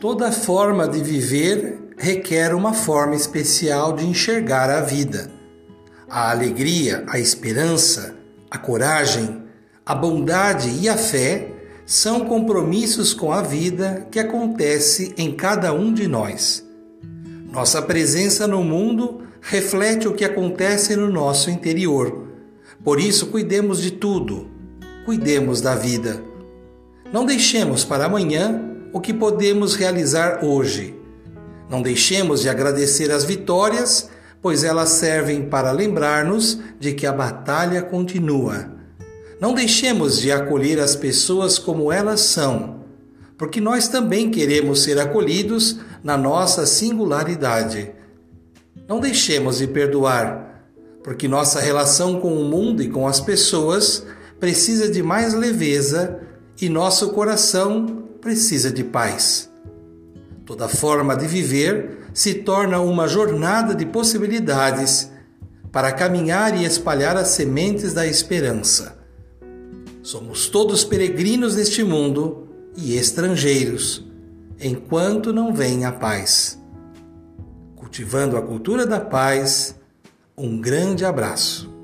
Toda forma de viver requer uma forma especial de enxergar a vida. A alegria, a esperança, a coragem, a bondade e a fé são compromissos com a vida que acontece em cada um de nós. Nossa presença no mundo reflete o que acontece no nosso interior. Por isso, cuidemos de tudo, cuidemos da vida. Não deixemos para amanhã o que podemos realizar hoje. Não deixemos de agradecer as vitórias, pois elas servem para lembrar-nos de que a batalha continua. Não deixemos de acolher as pessoas como elas são, porque nós também queremos ser acolhidos na nossa singularidade. Não deixemos de perdoar, porque nossa relação com o mundo e com as pessoas precisa de mais leveza e nosso coração precisa de paz. Toda forma de viver se torna uma jornada de possibilidades para caminhar e espalhar as sementes da esperança. Somos todos peregrinos neste mundo e estrangeiros, enquanto não vem a paz. Cultivando a cultura da paz, um grande abraço.